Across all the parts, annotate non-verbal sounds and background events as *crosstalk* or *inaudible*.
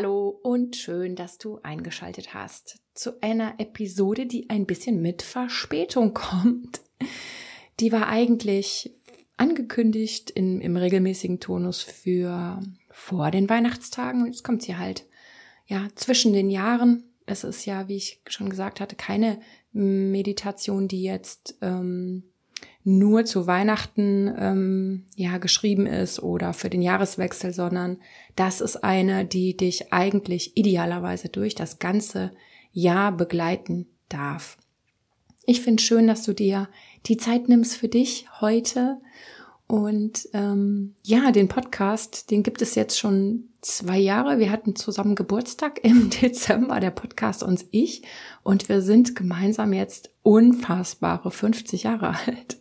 Hallo und schön, dass du eingeschaltet hast zu einer Episode, die ein bisschen mit Verspätung *laughs* kommt. Die war eigentlich angekündigt in, im regelmäßigen Tonus für vor den Weihnachtstagen und jetzt kommt sie halt ja zwischen den Jahren. Es ist ja, wie ich schon gesagt hatte, keine Meditation, die jetzt ähm, nur zu Weihnachten ähm, ja geschrieben ist oder für den Jahreswechsel, sondern das ist eine, die dich eigentlich idealerweise durch das ganze Jahr begleiten darf. Ich finde schön, dass du dir die Zeit nimmst für dich heute und ähm, ja, den Podcast, den gibt es jetzt schon zwei Jahre. Wir hatten zusammen Geburtstag *laughs* im Dezember, der Podcast und ich. Und wir sind gemeinsam jetzt unfassbare 50 Jahre alt.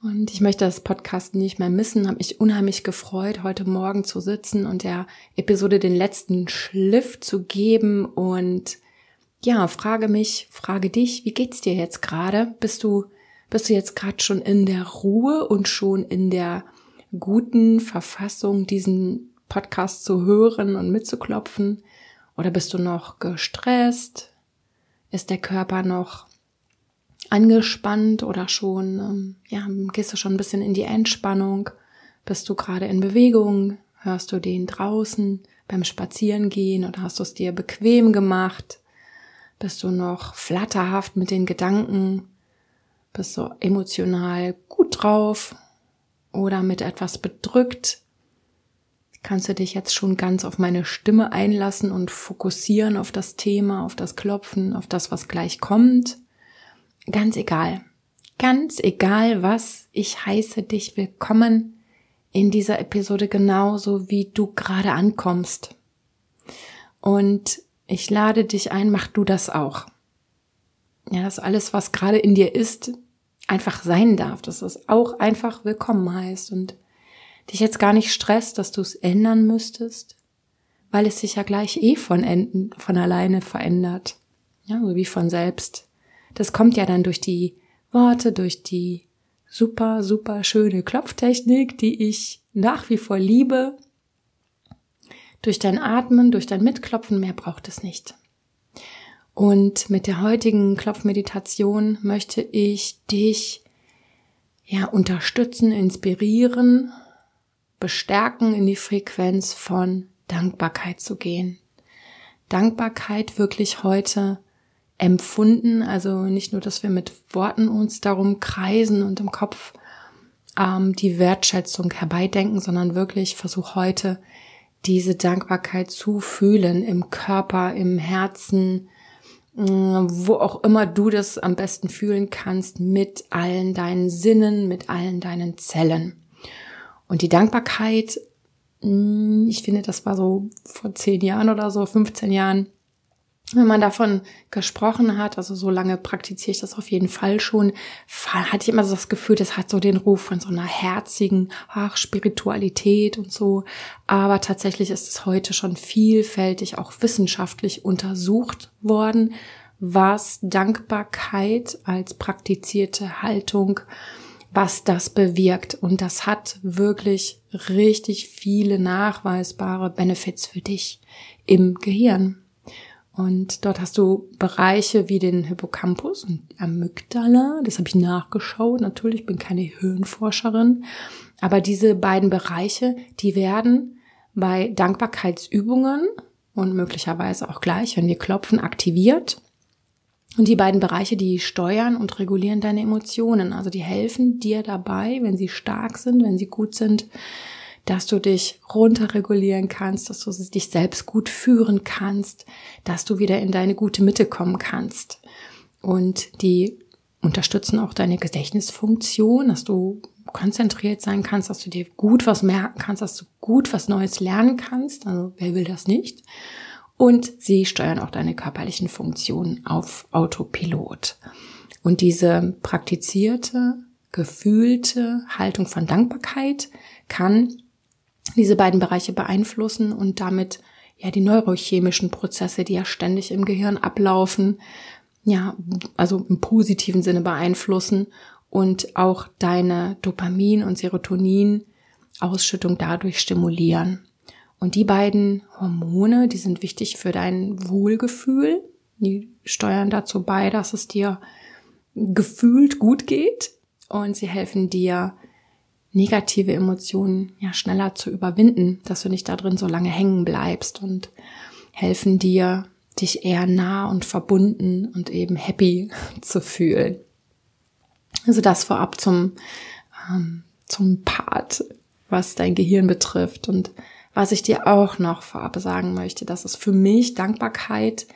Und ich möchte das Podcast nicht mehr missen, habe mich unheimlich gefreut, heute Morgen zu sitzen und der Episode den letzten Schliff zu geben. Und ja, frage mich, frage dich, wie geht's dir jetzt gerade? Bist du, bist du jetzt gerade schon in der Ruhe und schon in der guten Verfassung, diesen Podcast zu hören und mitzuklopfen? Oder bist du noch gestresst? Ist der Körper noch angespannt oder schon, ähm, ja, gehst du schon ein bisschen in die Entspannung? Bist du gerade in Bewegung? Hörst du den draußen beim Spazierengehen oder hast du es dir bequem gemacht? Bist du noch flatterhaft mit den Gedanken? Bist du emotional gut drauf oder mit etwas bedrückt? Kannst du dich jetzt schon ganz auf meine Stimme einlassen und fokussieren auf das Thema, auf das Klopfen, auf das, was gleich kommt? Ganz egal. Ganz egal was, ich heiße dich willkommen in dieser Episode genauso, wie du gerade ankommst. Und ich lade dich ein, mach du das auch. Ja, dass alles, was gerade in dir ist, einfach sein darf, dass es auch einfach willkommen heißt und dich jetzt gar nicht stresst, dass du es ändern müsstest, weil es sich ja gleich eh von, enden, von alleine verändert. Ja, so wie von selbst. Das kommt ja dann durch die Worte, durch die super, super schöne Klopftechnik, die ich nach wie vor liebe. Durch dein Atmen, durch dein Mitklopfen, mehr braucht es nicht. Und mit der heutigen Klopfmeditation möchte ich dich ja unterstützen, inspirieren, bestärken, in die Frequenz von Dankbarkeit zu gehen. Dankbarkeit wirklich heute empfunden. Also nicht nur, dass wir mit Worten uns darum kreisen und im Kopf ähm, die Wertschätzung herbeidenken, sondern wirklich versuch heute diese Dankbarkeit zu fühlen im Körper, im Herzen, äh, wo auch immer du das am besten fühlen kannst, mit allen deinen Sinnen, mit allen deinen Zellen. Und die Dankbarkeit, mm, ich finde, das war so vor zehn Jahren oder so, 15 Jahren, wenn man davon gesprochen hat, also so lange praktiziere ich das auf jeden Fall schon, hatte ich immer so das Gefühl, das hat so den Ruf von so einer herzigen ach, Spiritualität und so. Aber tatsächlich ist es heute schon vielfältig auch wissenschaftlich untersucht worden, was Dankbarkeit als praktizierte Haltung, was das bewirkt. Und das hat wirklich richtig viele nachweisbare Benefits für dich im Gehirn. Und dort hast du Bereiche wie den Hippocampus und Amygdala. Das habe ich nachgeschaut. Natürlich bin keine Hirnforscherin. Aber diese beiden Bereiche, die werden bei Dankbarkeitsübungen und möglicherweise auch gleich, wenn wir klopfen, aktiviert. Und die beiden Bereiche, die steuern und regulieren deine Emotionen. Also die helfen dir dabei, wenn sie stark sind, wenn sie gut sind, dass du dich runterregulieren kannst, dass du dich selbst gut führen kannst, dass du wieder in deine gute Mitte kommen kannst. Und die unterstützen auch deine Gedächtnisfunktion, dass du konzentriert sein kannst, dass du dir gut was merken kannst, dass du gut was Neues lernen kannst. Also wer will das nicht? Und sie steuern auch deine körperlichen Funktionen auf Autopilot. Und diese praktizierte, gefühlte Haltung von Dankbarkeit kann diese beiden Bereiche beeinflussen und damit ja die neurochemischen Prozesse, die ja ständig im Gehirn ablaufen, ja, also im positiven Sinne beeinflussen und auch deine Dopamin- und Serotonin-Ausschüttung dadurch stimulieren. Und die beiden Hormone, die sind wichtig für dein Wohlgefühl. Die steuern dazu bei, dass es dir gefühlt gut geht und sie helfen dir, negative Emotionen ja schneller zu überwinden, dass du nicht da drin so lange hängen bleibst und helfen dir, dich eher nah und verbunden und eben happy *laughs* zu fühlen. Also das vorab zum, ähm, zum Part, was dein Gehirn betrifft. Und was ich dir auch noch vorab sagen möchte, dass es für mich Dankbarkeit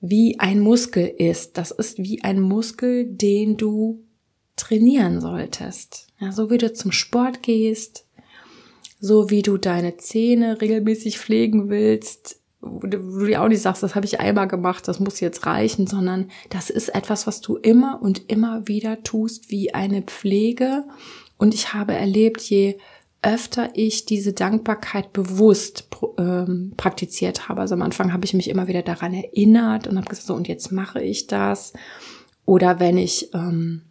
wie ein Muskel ist. Das ist wie ein Muskel, den du trainieren solltest. Ja, so wie du zum Sport gehst, so wie du deine Zähne regelmäßig pflegen willst, wo du dir auch nicht sagst, das habe ich einmal gemacht, das muss jetzt reichen, sondern das ist etwas, was du immer und immer wieder tust, wie eine Pflege. Und ich habe erlebt, je öfter ich diese Dankbarkeit bewusst ähm, praktiziert habe, also am Anfang habe ich mich immer wieder daran erinnert und habe gesagt, so und jetzt mache ich das. Oder wenn ich ähm,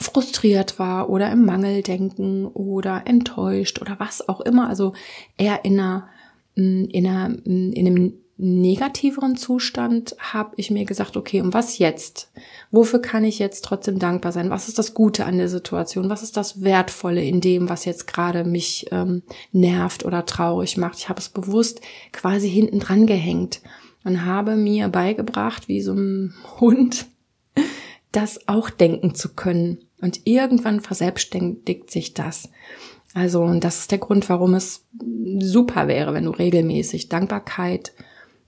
frustriert war oder im Mangeldenken oder enttäuscht oder was auch immer, also eher in einer, mm, in einer, mm, in einem negativeren Zustand habe ich mir gesagt, okay, und was jetzt? Wofür kann ich jetzt trotzdem dankbar sein? Was ist das Gute an der Situation? Was ist das Wertvolle in dem, was jetzt gerade mich ähm, nervt oder traurig macht? Ich habe es bewusst quasi hinten dran gehängt und habe mir beigebracht, wie so ein *laughs* Hund, das auch denken zu können. Und irgendwann verselbstständigt sich das. Also, und das ist der Grund, warum es super wäre, wenn du regelmäßig Dankbarkeit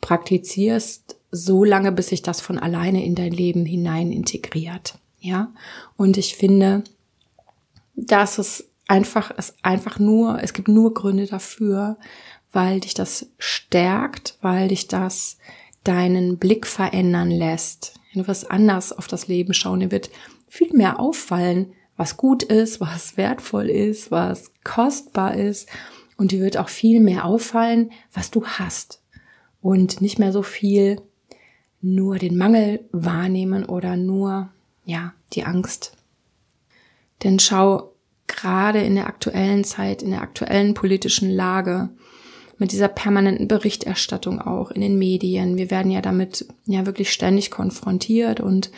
praktizierst, so lange, bis sich das von alleine in dein Leben hinein integriert. Ja. Und ich finde, dass es einfach, es einfach nur, es gibt nur Gründe dafür, weil dich das stärkt, weil dich das deinen Blick verändern lässt. Du wirst anders auf das Leben schauen. Dir wird viel mehr auffallen, was gut ist, was wertvoll ist, was kostbar ist. Und dir wird auch viel mehr auffallen, was du hast. Und nicht mehr so viel nur den Mangel wahrnehmen oder nur, ja, die Angst. Denn schau, gerade in der aktuellen Zeit, in der aktuellen politischen Lage, mit dieser permanenten Berichterstattung auch in den Medien. Wir werden ja damit ja wirklich ständig konfrontiert und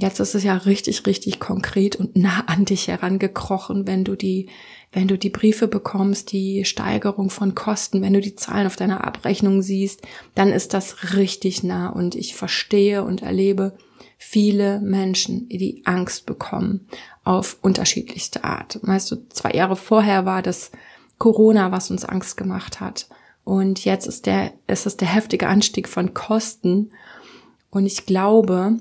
Jetzt ist es ja richtig, richtig konkret und nah an dich herangekrochen, wenn du die, wenn du die Briefe bekommst, die Steigerung von Kosten, wenn du die Zahlen auf deiner Abrechnung siehst, dann ist das richtig nah und ich verstehe und erlebe viele Menschen, die Angst bekommen auf unterschiedlichste Art. Weißt du, zwei Jahre vorher war das Corona, was uns Angst gemacht hat. Und jetzt ist der, ist es der heftige Anstieg von Kosten. Und ich glaube,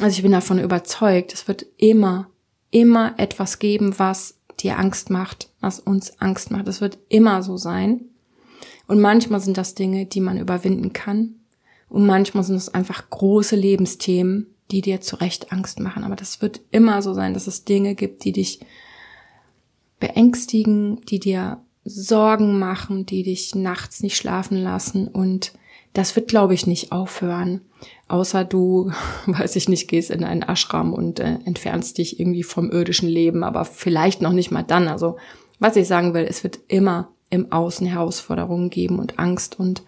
also ich bin davon überzeugt, es wird immer, immer etwas geben, was dir Angst macht, was uns Angst macht. Es wird immer so sein. Und manchmal sind das Dinge, die man überwinden kann. Und manchmal sind es einfach große Lebensthemen, die dir zu Recht Angst machen. Aber das wird immer so sein, dass es Dinge gibt, die dich beängstigen, die dir Sorgen machen, die dich nachts nicht schlafen lassen. Und das wird, glaube ich, nicht aufhören. Außer du, *laughs* weiß ich nicht, gehst in einen Ashram und äh, entfernst dich irgendwie vom irdischen Leben, aber vielleicht noch nicht mal dann. Also, was ich sagen will, es wird immer im Außen Herausforderungen geben und Angst und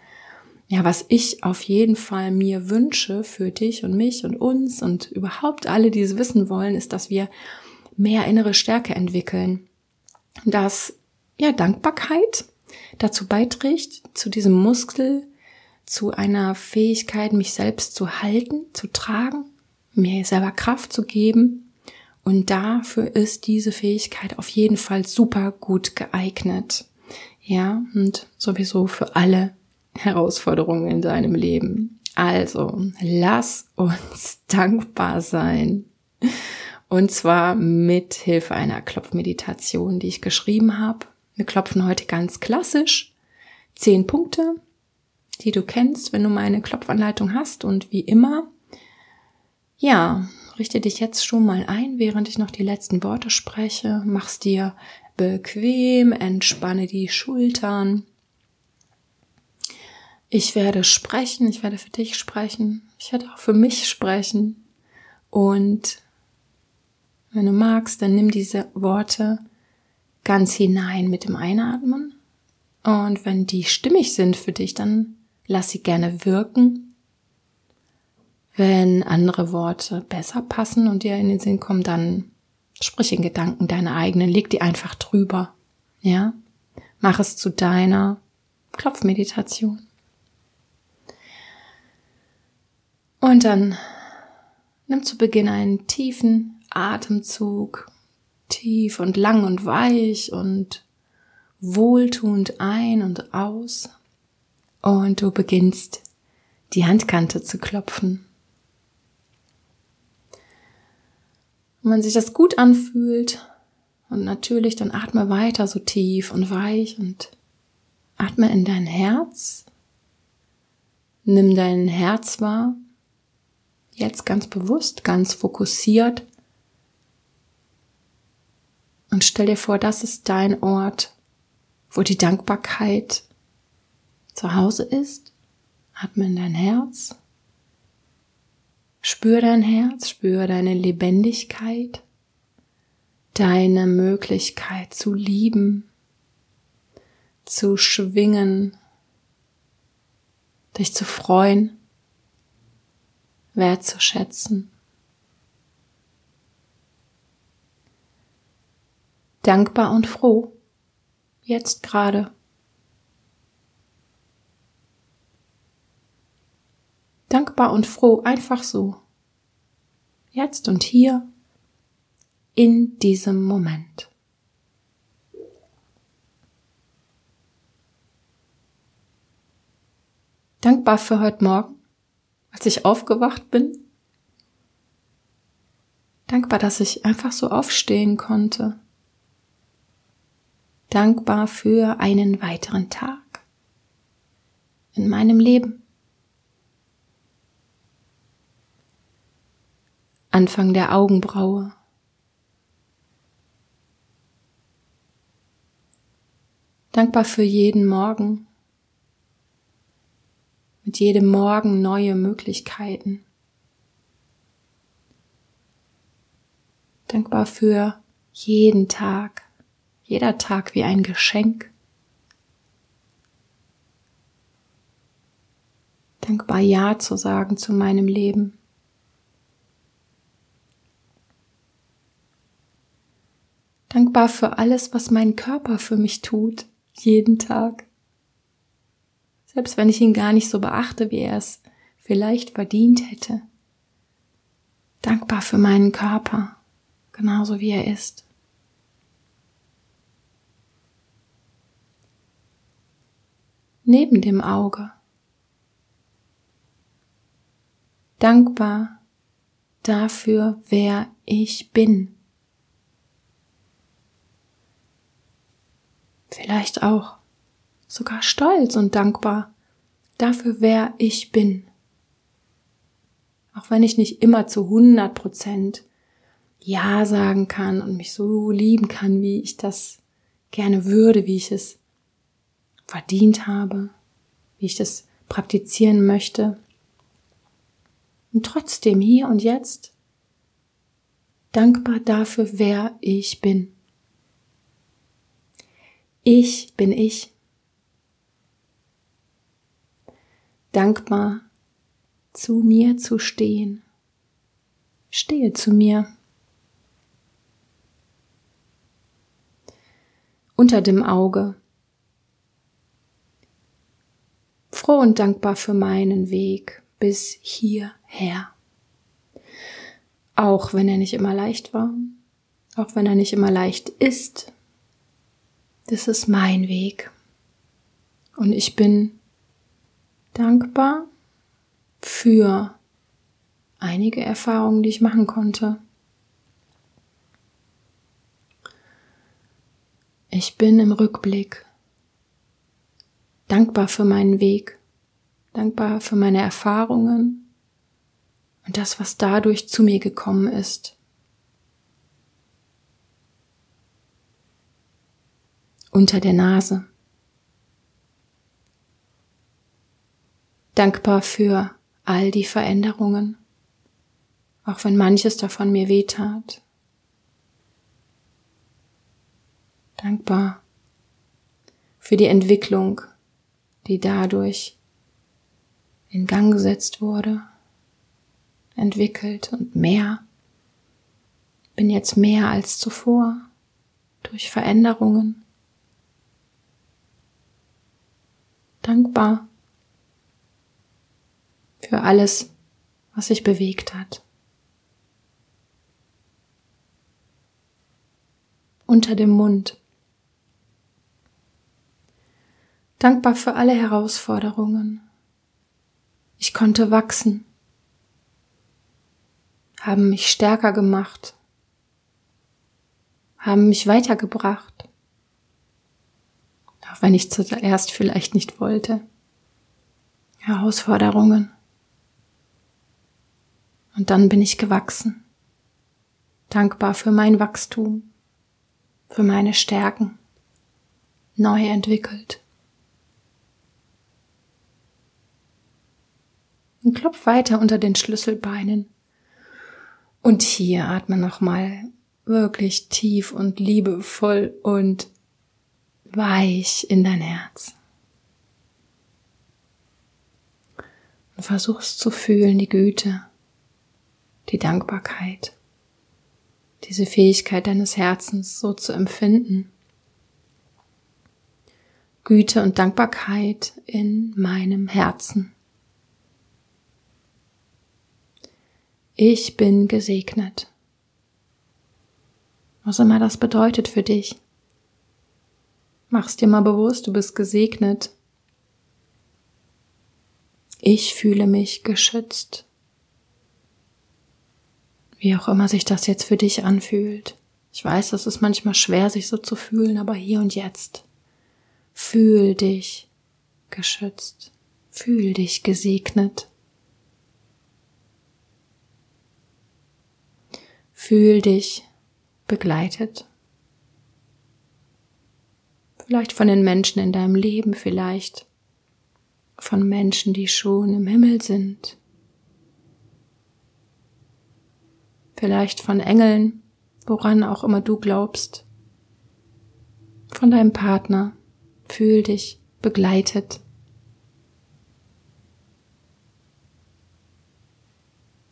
ja, was ich auf jeden Fall mir wünsche für dich und mich und uns und überhaupt alle, die es wissen wollen, ist, dass wir mehr innere Stärke entwickeln. Dass, ja, Dankbarkeit dazu beiträgt, zu diesem Muskel, zu einer Fähigkeit, mich selbst zu halten, zu tragen, mir selber Kraft zu geben. Und dafür ist diese Fähigkeit auf jeden Fall super gut geeignet. Ja, und sowieso für alle Herausforderungen in deinem Leben. Also, lass uns *laughs* dankbar sein. Und zwar mit Hilfe einer Klopfmeditation, die ich geschrieben habe. Wir klopfen heute ganz klassisch. Zehn Punkte, die du kennst, wenn du meine Klopfanleitung hast. Und wie immer, ja, richte dich jetzt schon mal ein, während ich noch die letzten Worte spreche. Mach's dir bequem, entspanne die Schultern. Ich werde sprechen, ich werde für dich sprechen, ich werde auch für mich sprechen. Und wenn du magst, dann nimm diese Worte ganz hinein mit dem Einatmen Und wenn die stimmig sind für dich, dann lass sie gerne wirken. Wenn andere Worte besser passen und dir in den Sinn kommen, dann sprich in Gedanken deine eigenen, leg die einfach drüber. Ja? Mach es zu deiner Klopfmeditation. Und dann nimm zu Beginn einen tiefen Atemzug, tief und lang und weich und wohltuend ein und aus. Und du beginnst die Handkante zu klopfen. Und wenn sich das gut anfühlt und natürlich, dann atme weiter so tief und weich und atme in dein Herz. Nimm dein Herz wahr. Jetzt ganz bewusst, ganz fokussiert. Und stell dir vor, das ist dein Ort, wo die Dankbarkeit zu Hause ist. Atme in dein Herz. Spür dein Herz, spür deine Lebendigkeit, deine Möglichkeit zu lieben, zu schwingen, dich zu freuen, wertzuschätzen. Dankbar und froh, jetzt gerade. Dankbar und froh, einfach so. Jetzt und hier, in diesem Moment. Dankbar für heute Morgen, als ich aufgewacht bin. Dankbar, dass ich einfach so aufstehen konnte. Dankbar für einen weiteren Tag in meinem Leben. Anfang der Augenbraue. Dankbar für jeden Morgen. Mit jedem Morgen neue Möglichkeiten. Dankbar für jeden Tag. Jeder Tag wie ein Geschenk. Dankbar Ja zu sagen zu meinem Leben. Dankbar für alles, was mein Körper für mich tut, jeden Tag. Selbst wenn ich ihn gar nicht so beachte, wie er es vielleicht verdient hätte. Dankbar für meinen Körper, genauso wie er ist. Neben dem Auge. Dankbar dafür, wer ich bin. Vielleicht auch sogar stolz und dankbar dafür, wer ich bin. Auch wenn ich nicht immer zu 100 Prozent Ja sagen kann und mich so lieben kann, wie ich das gerne würde, wie ich es verdient habe, wie ich das praktizieren möchte. Und trotzdem hier und jetzt dankbar dafür, wer ich bin. Ich bin ich. Dankbar zu mir zu stehen. Stehe zu mir. Unter dem Auge. Froh und dankbar für meinen Weg bis hierher. Auch wenn er nicht immer leicht war, auch wenn er nicht immer leicht ist, das ist mein Weg. Und ich bin dankbar für einige Erfahrungen, die ich machen konnte. Ich bin im Rückblick dankbar für meinen Weg, dankbar für meine Erfahrungen und das, was dadurch zu mir gekommen ist. Unter der Nase. Dankbar für all die Veränderungen, auch wenn manches davon mir wehtat. Dankbar für die Entwicklung, die dadurch in Gang gesetzt wurde, entwickelt und mehr. Bin jetzt mehr als zuvor durch Veränderungen. Dankbar für alles, was sich bewegt hat. Unter dem Mund dankbar für alle Herausforderungen. Ich konnte wachsen, haben mich stärker gemacht, haben mich weitergebracht, auch wenn ich zuerst vielleicht nicht wollte. Herausforderungen. Und dann bin ich gewachsen, dankbar für mein Wachstum, für meine Stärken, neu entwickelt. Und klopf weiter unter den Schlüsselbeinen. Und hier atme nochmal wirklich tief und liebevoll und weich in dein Herz. Und versuchst zu fühlen die Güte, die Dankbarkeit, diese Fähigkeit deines Herzens so zu empfinden. Güte und Dankbarkeit in meinem Herzen. Ich bin gesegnet. Was immer das bedeutet für dich. Mach's dir mal bewusst, du bist gesegnet. Ich fühle mich geschützt. Wie auch immer sich das jetzt für dich anfühlt. Ich weiß, das ist manchmal schwer, sich so zu fühlen, aber hier und jetzt. Fühl dich geschützt. Fühl dich gesegnet. Fühl dich begleitet. Vielleicht von den Menschen in deinem Leben, vielleicht von Menschen, die schon im Himmel sind. Vielleicht von Engeln, woran auch immer du glaubst. Von deinem Partner. Fühl dich begleitet.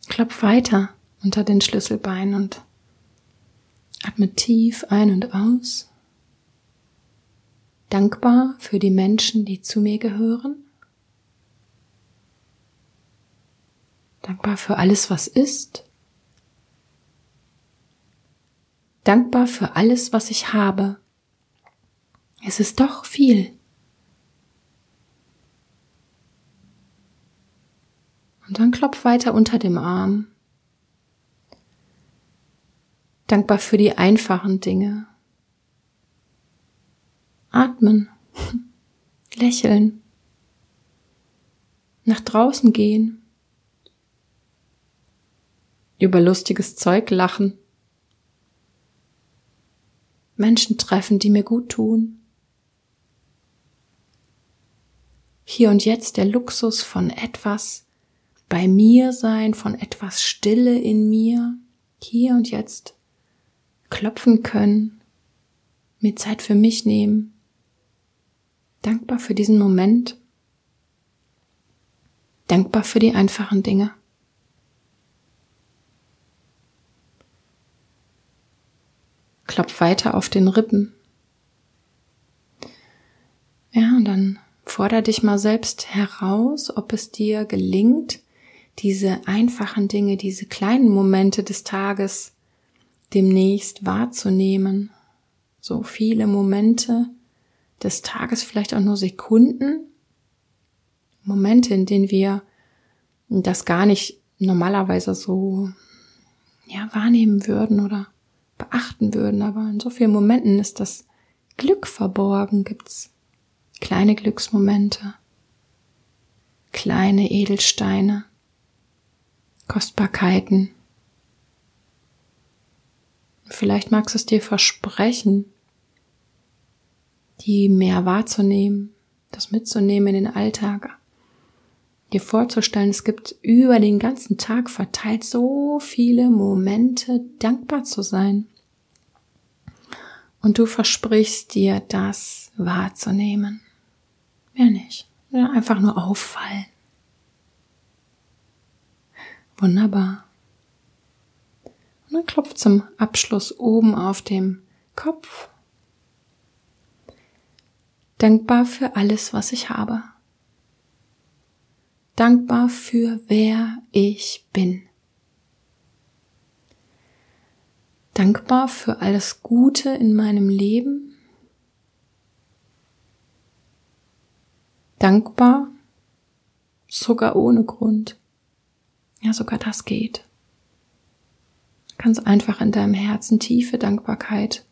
Klopf weiter unter den Schlüsselbeinen und atme tief ein und aus. Dankbar für die Menschen, die zu mir gehören. Dankbar für alles, was ist. Dankbar für alles, was ich habe. Es ist doch viel. Und dann klopf weiter unter dem Arm dankbar für die einfachen Dinge. Atmen, *laughs* lächeln, nach draußen gehen, über lustiges Zeug lachen, Menschen treffen, die mir gut tun. Hier und jetzt der Luxus von etwas bei mir sein, von etwas Stille in mir, hier und jetzt klopfen können, mir Zeit für mich nehmen, dankbar für diesen Moment, dankbar für die einfachen Dinge. Klopf weiter auf den Rippen. Ja, und dann forder dich mal selbst heraus, ob es dir gelingt, diese einfachen Dinge, diese kleinen Momente des Tages demnächst wahrzunehmen. So viele Momente des Tages, vielleicht auch nur Sekunden. Momente, in denen wir das gar nicht normalerweise so ja, wahrnehmen würden oder beachten würden. Aber in so vielen Momenten ist das Glück verborgen, gibt's kleine Glücksmomente, kleine Edelsteine, Kostbarkeiten, Vielleicht magst du es dir versprechen, die mehr wahrzunehmen, das mitzunehmen in den Alltag, dir vorzustellen, es gibt über den ganzen Tag verteilt so viele Momente, dankbar zu sein. Und du versprichst dir, dass wahrzunehmen. Mehr nicht. Ja, einfach nur auffallen. Wunderbar. Und dann klopft zum Abschluss oben auf dem Kopf. Dankbar für alles, was ich habe. Dankbar für wer ich bin. Dankbar für alles Gute in meinem Leben. Dankbar, sogar ohne Grund. Ja, sogar das geht. Ganz einfach in deinem Herzen tiefe Dankbarkeit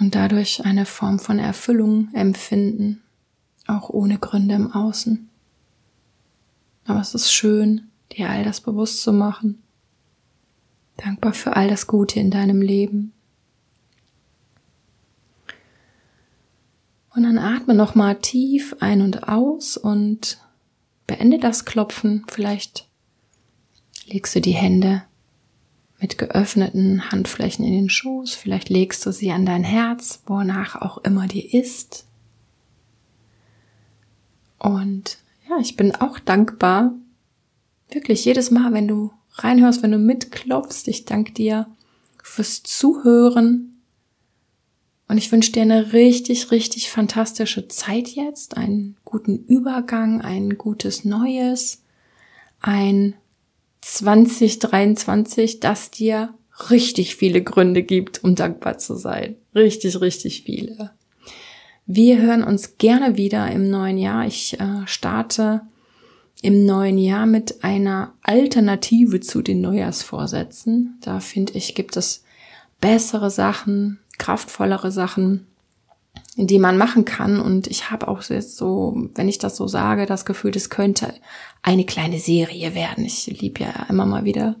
und dadurch eine Form von Erfüllung empfinden, auch ohne Gründe im Außen. Aber es ist schön, dir all das bewusst zu machen. Dankbar für all das Gute in deinem Leben. Und dann atme nochmal tief ein und aus und beende das Klopfen. Vielleicht legst du die Hände mit geöffneten Handflächen in den Schoß. Vielleicht legst du sie an dein Herz, wonach auch immer dir ist. Und ja, ich bin auch dankbar. Wirklich jedes Mal, wenn du reinhörst, wenn du mitklopfst, ich danke dir fürs Zuhören. Und ich wünsche dir eine richtig, richtig fantastische Zeit jetzt, einen guten Übergang, ein gutes Neues, ein 2023, das dir richtig viele Gründe gibt, um dankbar zu sein. Richtig, richtig viele. Wir hören uns gerne wieder im neuen Jahr. Ich äh, starte im neuen Jahr mit einer Alternative zu den Neujahrsvorsätzen. Da finde ich, gibt es bessere Sachen, kraftvollere Sachen, die man machen kann. Und ich habe auch jetzt so, wenn ich das so sage, das Gefühl, das könnte eine kleine Serie werden. Ich liebe ja immer mal wieder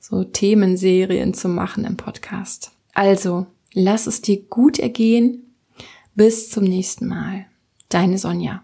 so Themenserien zu machen im Podcast. Also, lass es dir gut ergehen. Bis zum nächsten Mal. Deine Sonja.